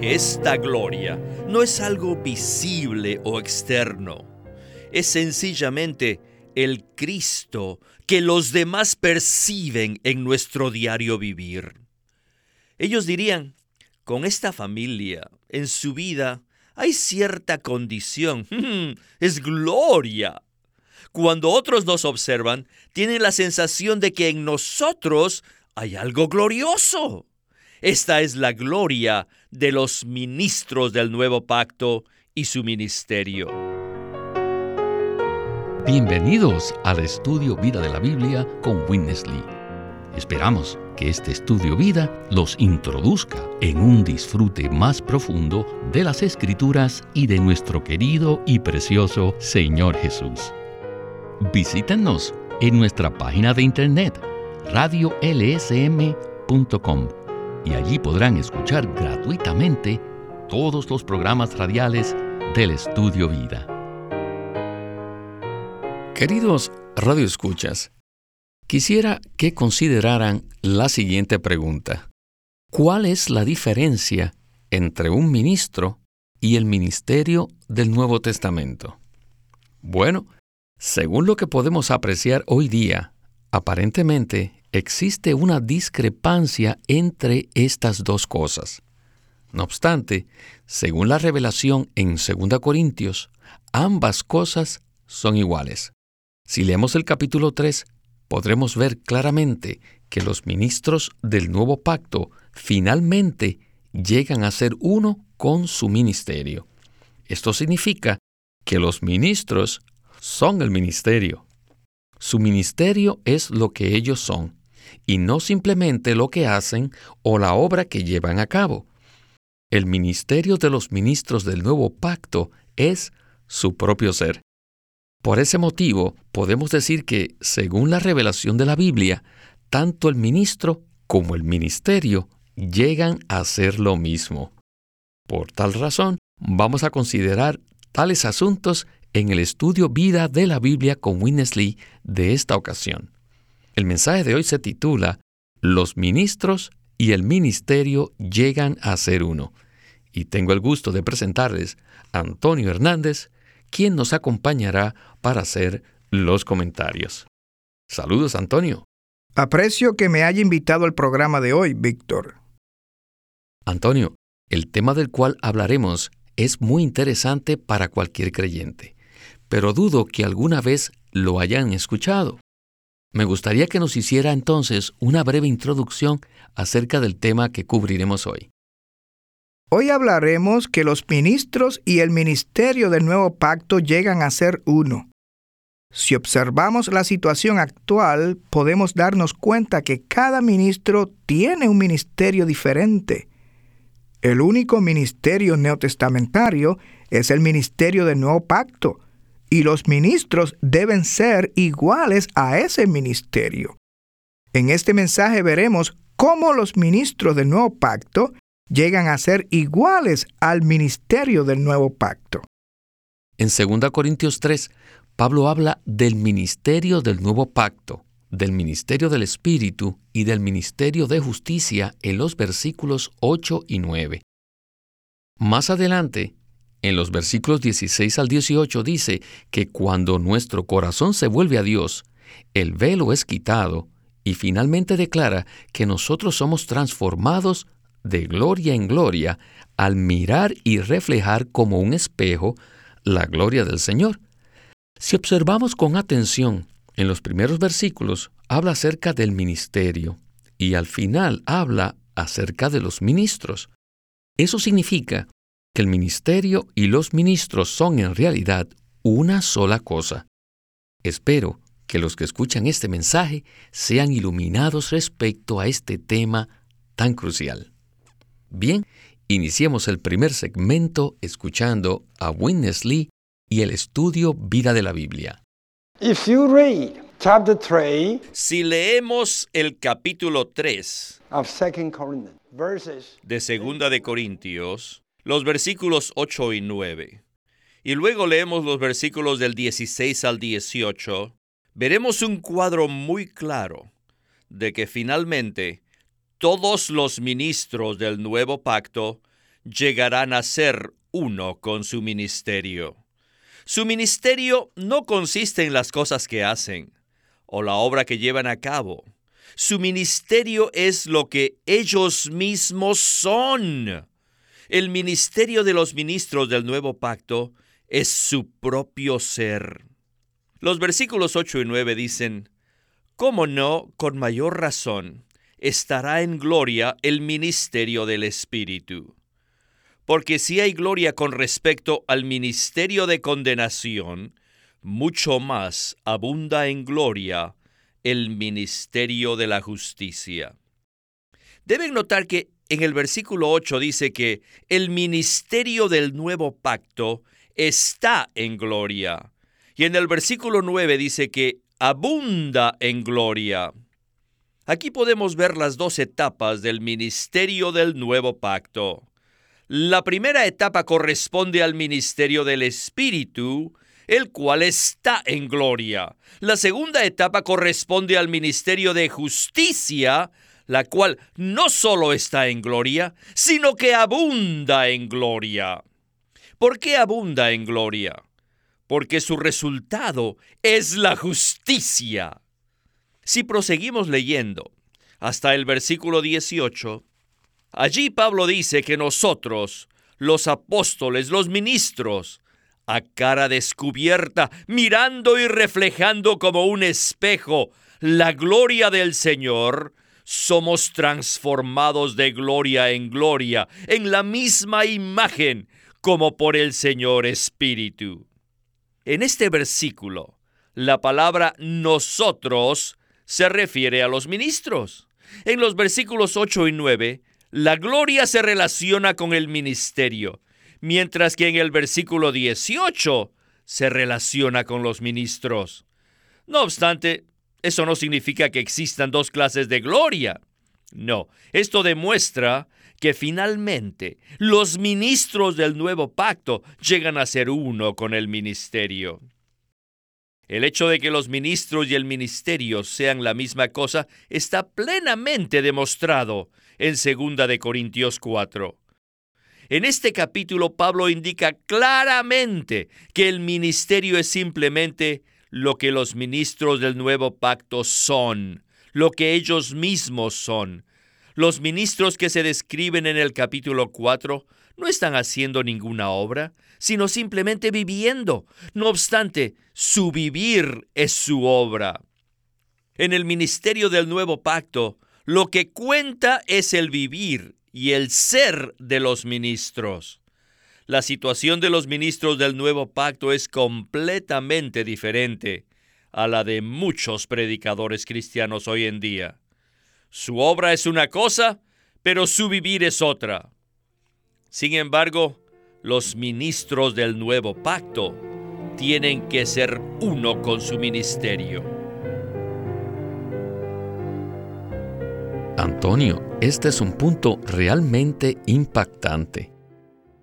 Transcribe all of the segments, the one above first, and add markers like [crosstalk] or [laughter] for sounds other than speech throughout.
Esta gloria no es algo visible o externo, es sencillamente el Cristo que los demás perciben en nuestro diario vivir. Ellos dirían, con esta familia, en su vida, hay cierta condición, [laughs] es gloria. Cuando otros nos observan, tienen la sensación de que en nosotros hay algo glorioso. Esta es la gloria de los ministros del nuevo pacto y su ministerio. Bienvenidos al estudio Vida de la Biblia con Witness Lee. Esperamos que este estudio vida los introduzca en un disfrute más profundo de las escrituras y de nuestro querido y precioso Señor Jesús. Visítenos en nuestra página de internet radiolsm.com y allí podrán escuchar gratuitamente todos los programas radiales del Estudio Vida. Queridos radioescuchas, quisiera que consideraran la siguiente pregunta. ¿Cuál es la diferencia entre un ministro y el ministerio del Nuevo Testamento? Bueno, según lo que podemos apreciar hoy día, aparentemente existe una discrepancia entre estas dos cosas. No obstante, según la revelación en 2 Corintios, ambas cosas son iguales. Si leemos el capítulo 3, podremos ver claramente que los ministros del nuevo pacto finalmente llegan a ser uno con su ministerio. Esto significa que los ministros son el ministerio. Su ministerio es lo que ellos son y no simplemente lo que hacen o la obra que llevan a cabo. El ministerio de los ministros del nuevo pacto es su propio ser. Por ese motivo, podemos decir que, según la revelación de la Biblia, tanto el ministro como el ministerio llegan a ser lo mismo. Por tal razón, vamos a considerar tales asuntos en el estudio Vida de la Biblia con Winnesley de esta ocasión. El mensaje de hoy se titula Los ministros y el ministerio llegan a ser uno. Y tengo el gusto de presentarles a Antonio Hernández, quien nos acompañará para hacer los comentarios. Saludos, Antonio. Aprecio que me haya invitado al programa de hoy, Víctor. Antonio, el tema del cual hablaremos es muy interesante para cualquier creyente, pero dudo que alguna vez lo hayan escuchado. Me gustaría que nos hiciera entonces una breve introducción acerca del tema que cubriremos hoy. Hoy hablaremos que los ministros y el ministerio del nuevo pacto llegan a ser uno. Si observamos la situación actual, podemos darnos cuenta que cada ministro tiene un ministerio diferente. El único ministerio neotestamentario es el ministerio del nuevo pacto, y los ministros deben ser iguales a ese ministerio. En este mensaje veremos cómo los ministros del nuevo pacto llegan a ser iguales al ministerio del nuevo pacto. En 2 Corintios 3, Pablo habla del ministerio del nuevo pacto, del ministerio del Espíritu y del ministerio de justicia en los versículos 8 y 9. Más adelante, en los versículos 16 al 18 dice que cuando nuestro corazón se vuelve a Dios, el velo es quitado y finalmente declara que nosotros somos transformados de gloria en gloria al mirar y reflejar como un espejo la gloria del Señor. Si observamos con atención, en los primeros versículos habla acerca del ministerio y al final habla acerca de los ministros. Eso significa el ministerio y los ministros son en realidad una sola cosa. Espero que los que escuchan este mensaje sean iluminados respecto a este tema tan crucial. Bien, iniciemos el primer segmento escuchando a Witness Lee y el estudio Vida de la Biblia. si leemos el capítulo 3 de Segunda de Corintios, los versículos 8 y 9, y luego leemos los versículos del 16 al 18, veremos un cuadro muy claro de que finalmente todos los ministros del nuevo pacto llegarán a ser uno con su ministerio. Su ministerio no consiste en las cosas que hacen o la obra que llevan a cabo. Su ministerio es lo que ellos mismos son. El ministerio de los ministros del nuevo pacto es su propio ser. Los versículos 8 y 9 dicen, ¿Cómo no, con mayor razón, estará en gloria el ministerio del Espíritu? Porque si hay gloria con respecto al ministerio de condenación, mucho más abunda en gloria el ministerio de la justicia. Deben notar que en el versículo 8 dice que el ministerio del nuevo pacto está en gloria. Y en el versículo 9 dice que abunda en gloria. Aquí podemos ver las dos etapas del ministerio del nuevo pacto. La primera etapa corresponde al ministerio del Espíritu, el cual está en gloria. La segunda etapa corresponde al ministerio de justicia, la cual no solo está en gloria, sino que abunda en gloria. ¿Por qué abunda en gloria? Porque su resultado es la justicia. Si proseguimos leyendo hasta el versículo 18, Allí Pablo dice que nosotros, los apóstoles, los ministros, a cara descubierta, mirando y reflejando como un espejo la gloria del Señor, somos transformados de gloria en gloria, en la misma imagen como por el Señor Espíritu. En este versículo, la palabra nosotros se refiere a los ministros. En los versículos 8 y 9 la gloria se relaciona con el ministerio, mientras que en el versículo 18 se relaciona con los ministros. No obstante, eso no significa que existan dos clases de gloria. No, esto demuestra que finalmente los ministros del nuevo pacto llegan a ser uno con el ministerio. El hecho de que los ministros y el ministerio sean la misma cosa está plenamente demostrado en 2 de Corintios 4. En este capítulo Pablo indica claramente que el ministerio es simplemente lo que los ministros del nuevo pacto son, lo que ellos mismos son. Los ministros que se describen en el capítulo 4 no están haciendo ninguna obra, sino simplemente viviendo. No obstante, su vivir es su obra. En el ministerio del nuevo pacto, lo que cuenta es el vivir y el ser de los ministros. La situación de los ministros del nuevo pacto es completamente diferente a la de muchos predicadores cristianos hoy en día. Su obra es una cosa, pero su vivir es otra. Sin embargo, los ministros del nuevo pacto tienen que ser uno con su ministerio. Antonio, este es un punto realmente impactante.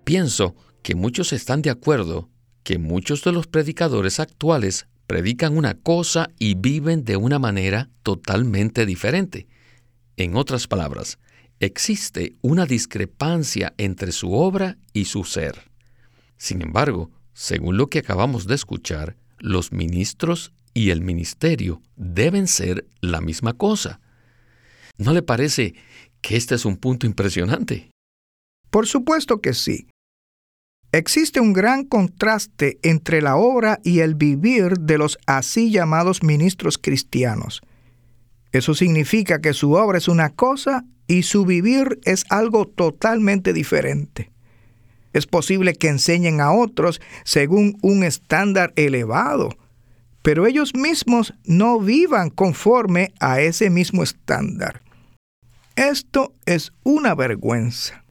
Pienso que muchos están de acuerdo que muchos de los predicadores actuales predican una cosa y viven de una manera totalmente diferente. En otras palabras, existe una discrepancia entre su obra y su ser. Sin embargo, según lo que acabamos de escuchar, los ministros y el ministerio deben ser la misma cosa. ¿No le parece que este es un punto impresionante? Por supuesto que sí. Existe un gran contraste entre la obra y el vivir de los así llamados ministros cristianos. Eso significa que su obra es una cosa y su vivir es algo totalmente diferente. Es posible que enseñen a otros según un estándar elevado, pero ellos mismos no vivan conforme a ese mismo estándar. Esto es una vergüenza.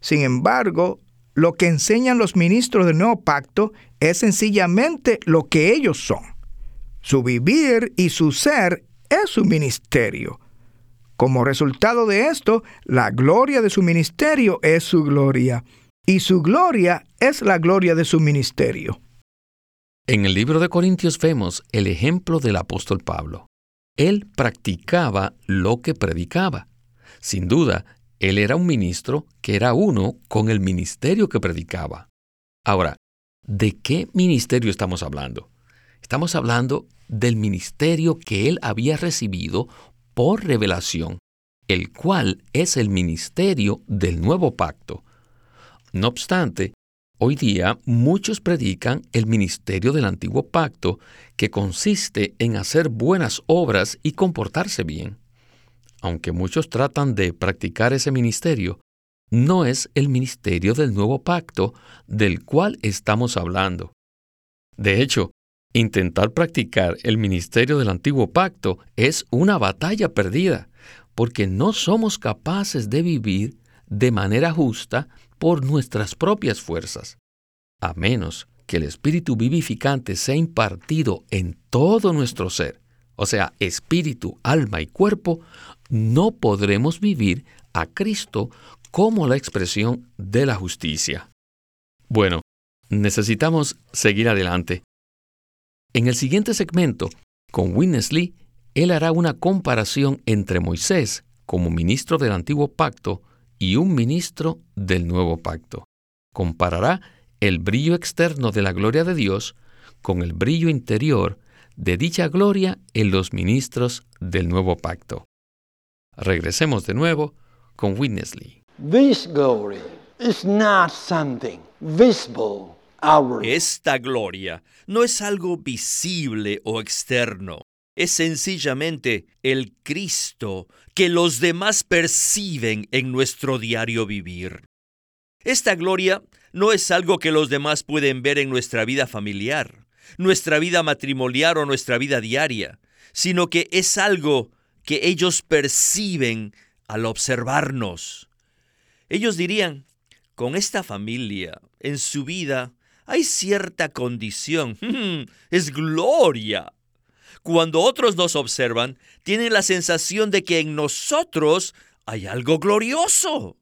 Sin embargo, lo que enseñan los ministros del nuevo pacto es sencillamente lo que ellos son. Su vivir y su ser es su ministerio. Como resultado de esto, la gloria de su ministerio es su gloria, y su gloria es la gloria de su ministerio. En el libro de Corintios vemos el ejemplo del apóstol Pablo. Él practicaba lo que predicaba. Sin duda, Él era un ministro que era uno con el ministerio que predicaba. Ahora, ¿de qué ministerio estamos hablando? Estamos hablando del ministerio que él había recibido por revelación, el cual es el ministerio del nuevo pacto. No obstante, hoy día muchos predican el ministerio del antiguo pacto, que consiste en hacer buenas obras y comportarse bien. Aunque muchos tratan de practicar ese ministerio, no es el ministerio del nuevo pacto del cual estamos hablando. De hecho, intentar practicar el ministerio del antiguo pacto es una batalla perdida, porque no somos capaces de vivir de manera justa por nuestras propias fuerzas, a menos que el espíritu vivificante sea impartido en todo nuestro ser, o sea, espíritu, alma y cuerpo, no podremos vivir a Cristo como la expresión de la justicia. Bueno, necesitamos seguir adelante. En el siguiente segmento, con Witness Lee, él hará una comparación entre Moisés como ministro del antiguo pacto y un ministro del nuevo pacto. Comparará el brillo externo de la gloria de Dios con el brillo interior de dicha gloria en los ministros del nuevo pacto. Regresemos de nuevo con Witness Lee. Esta gloria no es algo visible o externo. Es sencillamente el Cristo que los demás perciben en nuestro diario vivir. Esta gloria no es algo que los demás pueden ver en nuestra vida familiar, nuestra vida matrimonial o nuestra vida diaria, sino que es algo que ellos perciben al observarnos. Ellos dirían, con esta familia, en su vida, hay cierta condición. [laughs] es gloria. Cuando otros nos observan, tienen la sensación de que en nosotros hay algo glorioso.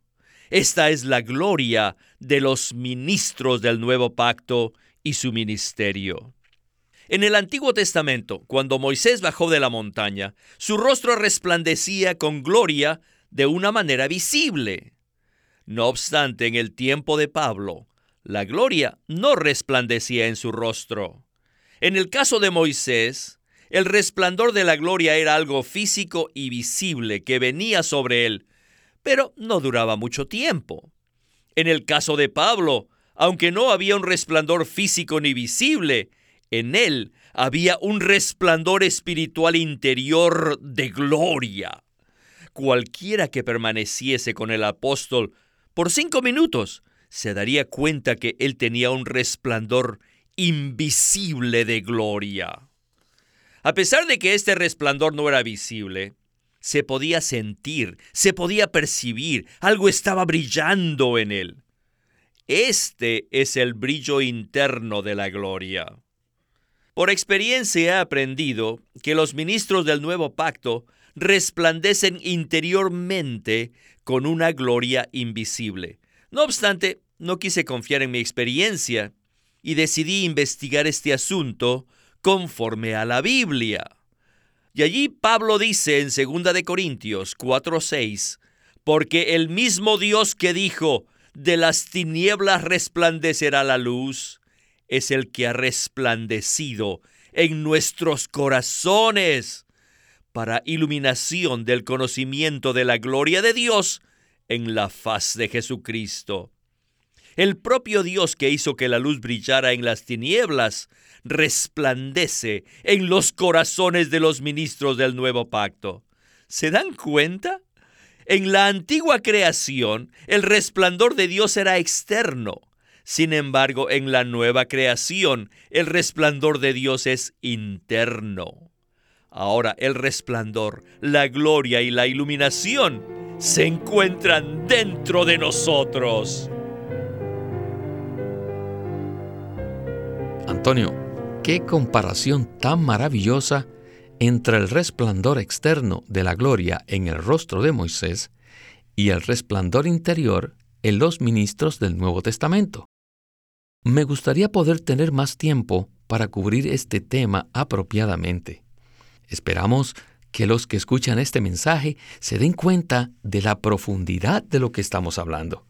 Esta es la gloria de los ministros del nuevo pacto y su ministerio. En el Antiguo Testamento, cuando Moisés bajó de la montaña, su rostro resplandecía con gloria de una manera visible. No obstante, en el tiempo de Pablo, la gloria no resplandecía en su rostro. En el caso de Moisés, el resplandor de la gloria era algo físico y visible que venía sobre él, pero no duraba mucho tiempo. En el caso de Pablo, aunque no había un resplandor físico ni visible, en él había un resplandor espiritual interior de gloria. Cualquiera que permaneciese con el apóstol por cinco minutos se daría cuenta que él tenía un resplandor invisible de gloria. A pesar de que este resplandor no era visible, se podía sentir, se podía percibir, algo estaba brillando en él. Este es el brillo interno de la gloria. Por experiencia he aprendido que los ministros del nuevo pacto resplandecen interiormente con una gloria invisible. No obstante, no quise confiar en mi experiencia y decidí investigar este asunto conforme a la Biblia. Y allí Pablo dice en 2 de Corintios 4:6, porque el mismo Dios que dijo, de las tinieblas resplandecerá la luz, es el que ha resplandecido en nuestros corazones para iluminación del conocimiento de la gloria de Dios en la faz de Jesucristo. El propio Dios que hizo que la luz brillara en las tinieblas resplandece en los corazones de los ministros del nuevo pacto. ¿Se dan cuenta? En la antigua creación, el resplandor de Dios era externo, sin embargo, en la nueva creación, el resplandor de Dios es interno. Ahora el resplandor, la gloria y la iluminación se encuentran dentro de nosotros. Antonio, qué comparación tan maravillosa entre el resplandor externo de la gloria en el rostro de Moisés y el resplandor interior en los ministros del Nuevo Testamento. Me gustaría poder tener más tiempo para cubrir este tema apropiadamente. Esperamos que los que escuchan este mensaje se den cuenta de la profundidad de lo que estamos hablando.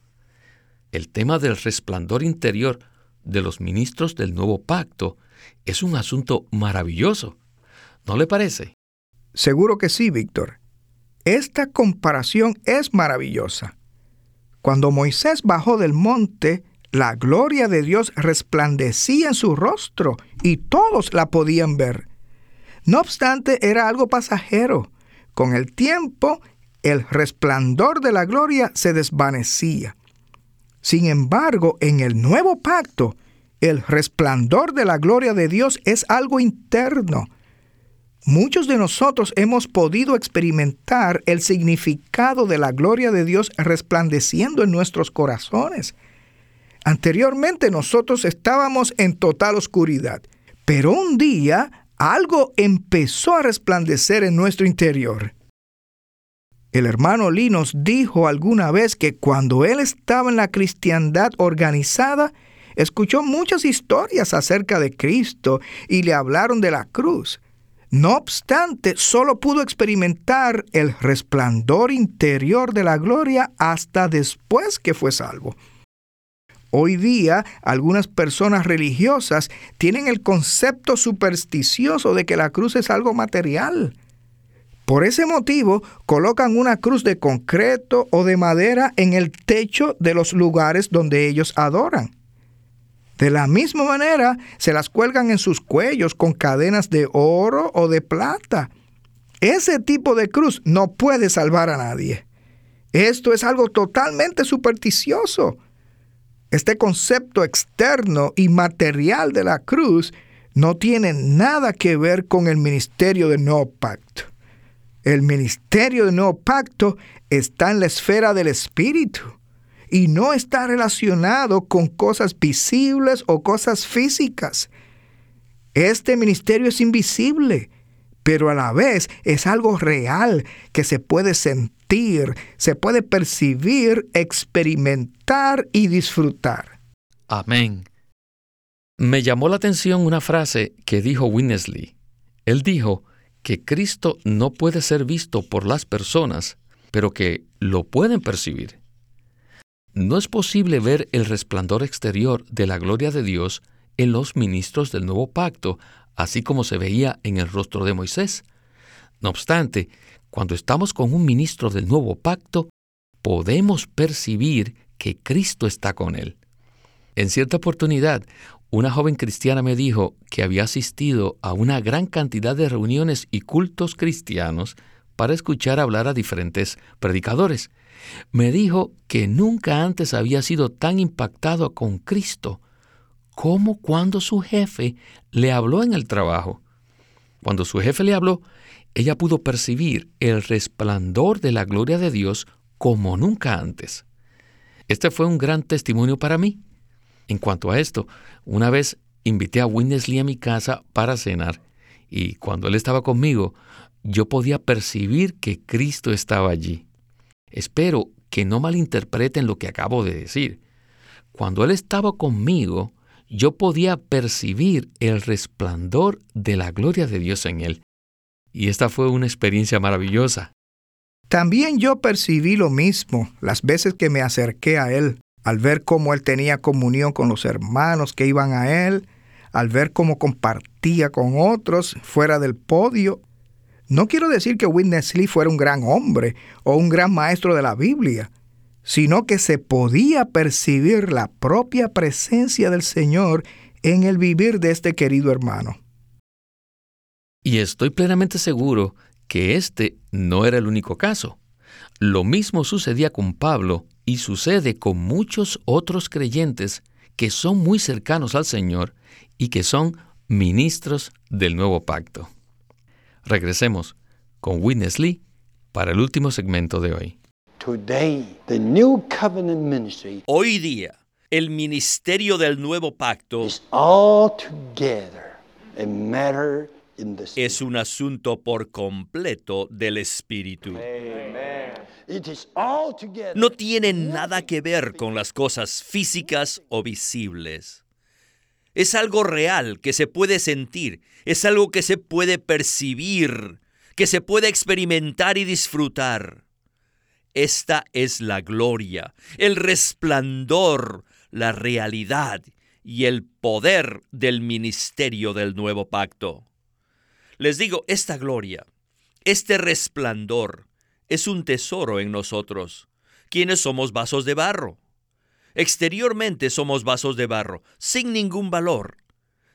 El tema del resplandor interior de los ministros del nuevo pacto es un asunto maravilloso. ¿No le parece? Seguro que sí, Víctor. Esta comparación es maravillosa. Cuando Moisés bajó del monte, la gloria de Dios resplandecía en su rostro y todos la podían ver. No obstante, era algo pasajero. Con el tiempo, el resplandor de la gloria se desvanecía. Sin embargo, en el nuevo pacto, el resplandor de la gloria de Dios es algo interno. Muchos de nosotros hemos podido experimentar el significado de la gloria de Dios resplandeciendo en nuestros corazones. Anteriormente nosotros estábamos en total oscuridad, pero un día algo empezó a resplandecer en nuestro interior. El hermano Lee nos dijo alguna vez que cuando él estaba en la cristiandad organizada, escuchó muchas historias acerca de Cristo y le hablaron de la cruz. No obstante, solo pudo experimentar el resplandor interior de la gloria hasta después que fue salvo. Hoy día, algunas personas religiosas tienen el concepto supersticioso de que la cruz es algo material. Por ese motivo, colocan una cruz de concreto o de madera en el techo de los lugares donde ellos adoran. De la misma manera, se las cuelgan en sus cuellos con cadenas de oro o de plata. Ese tipo de cruz no puede salvar a nadie. Esto es algo totalmente supersticioso. Este concepto externo y material de la cruz no tiene nada que ver con el ministerio del nuevo pacto. El ministerio del nuevo pacto está en la esfera del espíritu y no está relacionado con cosas visibles o cosas físicas. Este ministerio es invisible, pero a la vez es algo real que se puede sentir, se puede percibir, experimentar y disfrutar. Amén. Me llamó la atención una frase que dijo Winnesley. Él dijo que Cristo no puede ser visto por las personas, pero que lo pueden percibir. No es posible ver el resplandor exterior de la gloria de Dios en los ministros del nuevo pacto así como se veía en el rostro de Moisés. No obstante, cuando estamos con un ministro del nuevo pacto, podemos percibir que Cristo está con él. En cierta oportunidad, una joven cristiana me dijo que había asistido a una gran cantidad de reuniones y cultos cristianos para escuchar hablar a diferentes predicadores. Me dijo que nunca antes había sido tan impactado con Cristo como cuando su jefe le habló en el trabajo. Cuando su jefe le habló, ella pudo percibir el resplandor de la gloria de Dios como nunca antes. Este fue un gran testimonio para mí. En cuanto a esto, una vez invité a Winnesley a mi casa para cenar y cuando él estaba conmigo, yo podía percibir que Cristo estaba allí. Espero que no malinterpreten lo que acabo de decir. Cuando él estaba conmigo, yo podía percibir el resplandor de la gloria de Dios en él. Y esta fue una experiencia maravillosa. También yo percibí lo mismo las veces que me acerqué a él, al ver cómo él tenía comunión con los hermanos que iban a él, al ver cómo compartía con otros fuera del podio. No quiero decir que Witness Lee fuera un gran hombre o un gran maestro de la Biblia, sino que se podía percibir la propia presencia del Señor en el vivir de este querido hermano. Y estoy plenamente seguro que este no era el único caso. Lo mismo sucedía con Pablo y sucede con muchos otros creyentes que son muy cercanos al Señor y que son ministros del nuevo pacto. Regresemos con Witness Lee para el último segmento de hoy. Hoy día, el ministerio del nuevo pacto es un asunto por completo del Espíritu. No tiene nada que ver con las cosas físicas o visibles. Es algo real que se puede sentir, es algo que se puede percibir, que se puede experimentar y disfrutar. Esta es la gloria, el resplandor, la realidad y el poder del ministerio del nuevo pacto. Les digo, esta gloria, este resplandor, es un tesoro en nosotros, quienes somos vasos de barro. Exteriormente somos vasos de barro, sin ningún valor.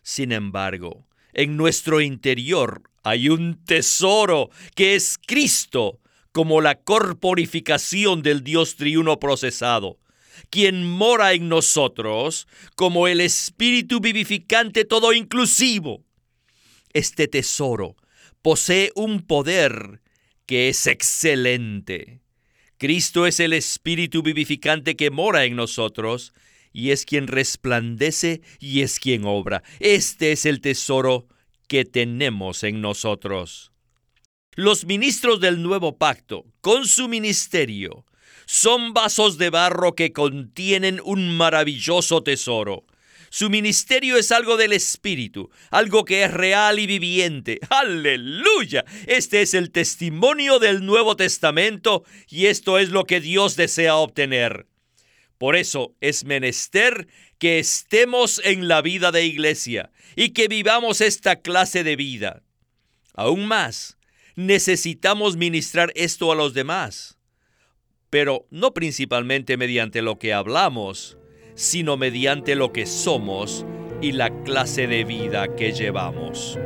Sin embargo, en nuestro interior hay un tesoro que es Cristo, como la corporificación del Dios triuno procesado, quien mora en nosotros como el Espíritu vivificante todo inclusivo. Este tesoro posee un poder que es excelente. Cristo es el Espíritu vivificante que mora en nosotros y es quien resplandece y es quien obra. Este es el tesoro que tenemos en nosotros. Los ministros del nuevo pacto, con su ministerio, son vasos de barro que contienen un maravilloso tesoro. Su ministerio es algo del Espíritu, algo que es real y viviente. Aleluya. Este es el testimonio del Nuevo Testamento y esto es lo que Dios desea obtener. Por eso es menester que estemos en la vida de iglesia y que vivamos esta clase de vida. Aún más, necesitamos ministrar esto a los demás, pero no principalmente mediante lo que hablamos, sino mediante lo que somos y la clase de vida que llevamos.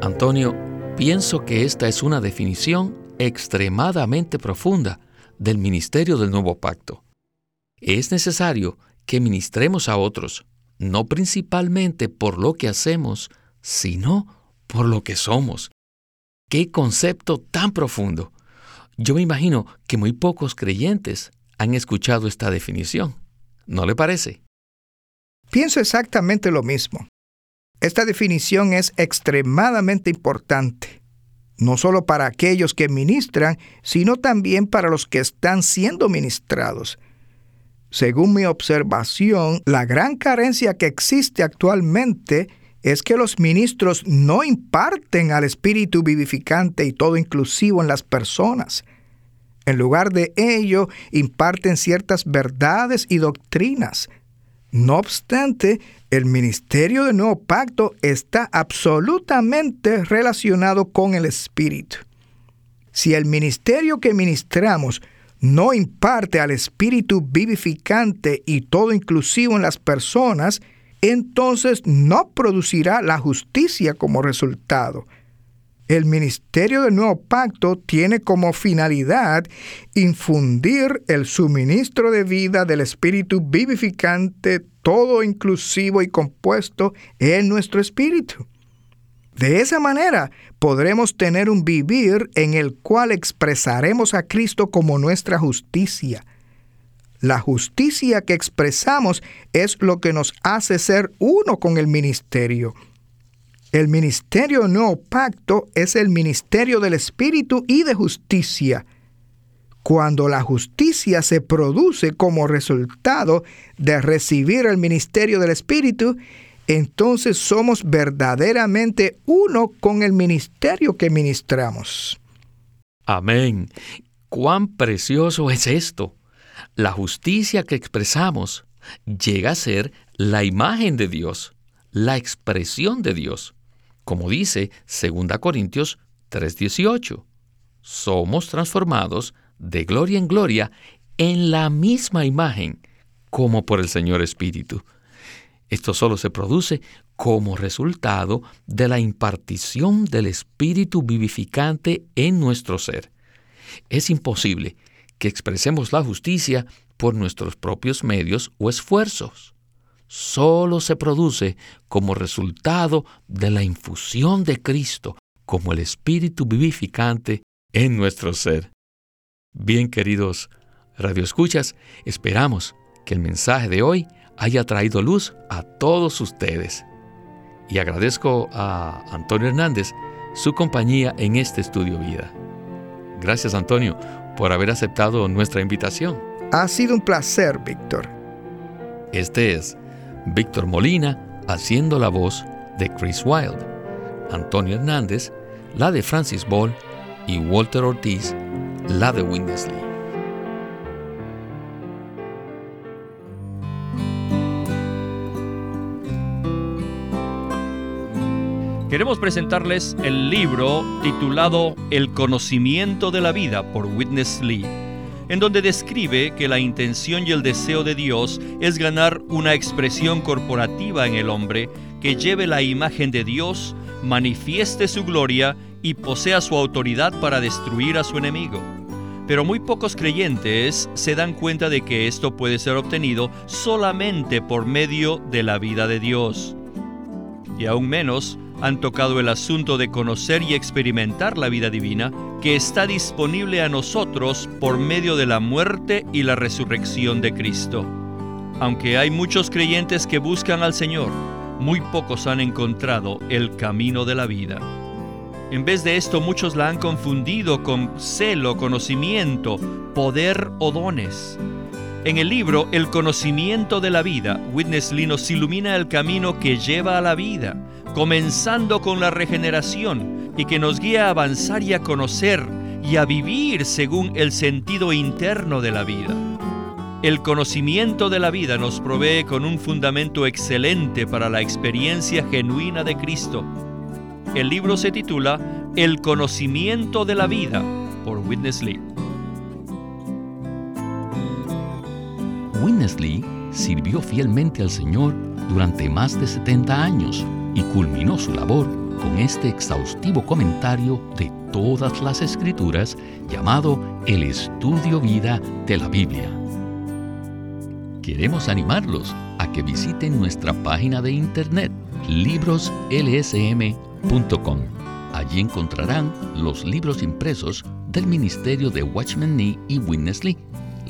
Antonio, pienso que esta es una definición extremadamente profunda del ministerio del nuevo pacto. Es necesario que ministremos a otros, no principalmente por lo que hacemos, sino por lo que somos. ¡Qué concepto tan profundo! Yo me imagino que muy pocos creyentes han escuchado esta definición. ¿No le parece? Pienso exactamente lo mismo. Esta definición es extremadamente importante, no solo para aquellos que ministran, sino también para los que están siendo ministrados. Según mi observación, la gran carencia que existe actualmente es que los ministros no imparten al espíritu vivificante y todo inclusivo en las personas. En lugar de ello, imparten ciertas verdades y doctrinas. No obstante, el ministerio del nuevo pacto está absolutamente relacionado con el Espíritu. Si el ministerio que ministramos no imparte al Espíritu vivificante y todo inclusivo en las personas, entonces no producirá la justicia como resultado. El ministerio del nuevo pacto tiene como finalidad infundir el suministro de vida del Espíritu vivificante, todo inclusivo y compuesto en nuestro espíritu. De esa manera podremos tener un vivir en el cual expresaremos a Cristo como nuestra justicia. La justicia que expresamos es lo que nos hace ser uno con el ministerio el ministerio nuevo pacto es el ministerio del Espíritu y de justicia. Cuando la justicia se produce como resultado de recibir el ministerio del Espíritu, entonces somos verdaderamente uno con el ministerio que ministramos. Amén. Cuán precioso es esto. La justicia que expresamos llega a ser la imagen de Dios, la expresión de Dios como dice 2 Corintios 3:18. Somos transformados de gloria en gloria en la misma imagen como por el Señor Espíritu. Esto solo se produce como resultado de la impartición del Espíritu vivificante en nuestro ser. Es imposible que expresemos la justicia por nuestros propios medios o esfuerzos solo se produce como resultado de la infusión de Cristo como el Espíritu vivificante en nuestro ser. Bien, queridos radioescuchas, esperamos que el mensaje de hoy haya traído luz a todos ustedes. Y agradezco a Antonio Hernández su compañía en este estudio vida. Gracias, Antonio, por haber aceptado nuestra invitación. Ha sido un placer, Víctor. Este es Víctor Molina haciendo la voz de Chris Wilde. Antonio Hernández, la de Francis Ball y Walter Ortiz, la de Winnesley. Queremos presentarles el libro titulado El conocimiento de la vida por Witness Lee, en donde describe que la intención y el deseo de Dios es ganar una expresión corporativa en el hombre que lleve la imagen de Dios, manifieste su gloria y posea su autoridad para destruir a su enemigo. Pero muy pocos creyentes se dan cuenta de que esto puede ser obtenido solamente por medio de la vida de Dios. Y aún menos han tocado el asunto de conocer y experimentar la vida divina que está disponible a nosotros por medio de la muerte y la resurrección de Cristo. Aunque hay muchos creyentes que buscan al Señor, muy pocos han encontrado el camino de la vida. En vez de esto, muchos la han confundido con celo, conocimiento, poder o dones. En el libro El conocimiento de la vida, Witness Lee nos ilumina el camino que lleva a la vida, comenzando con la regeneración y que nos guía a avanzar y a conocer y a vivir según el sentido interno de la vida. El conocimiento de la vida nos provee con un fundamento excelente para la experiencia genuina de Cristo. El libro se titula El conocimiento de la vida por Witness Lee. Witness Lee sirvió fielmente al Señor durante más de 70 años y culminó su labor con este exhaustivo comentario de todas las escrituras llamado El Estudio Vida de la Biblia. Queremos animarlos a que visiten nuestra página de internet libroslsm.com. Allí encontrarán los libros impresos del Ministerio de Watchman Nee y Witness Lee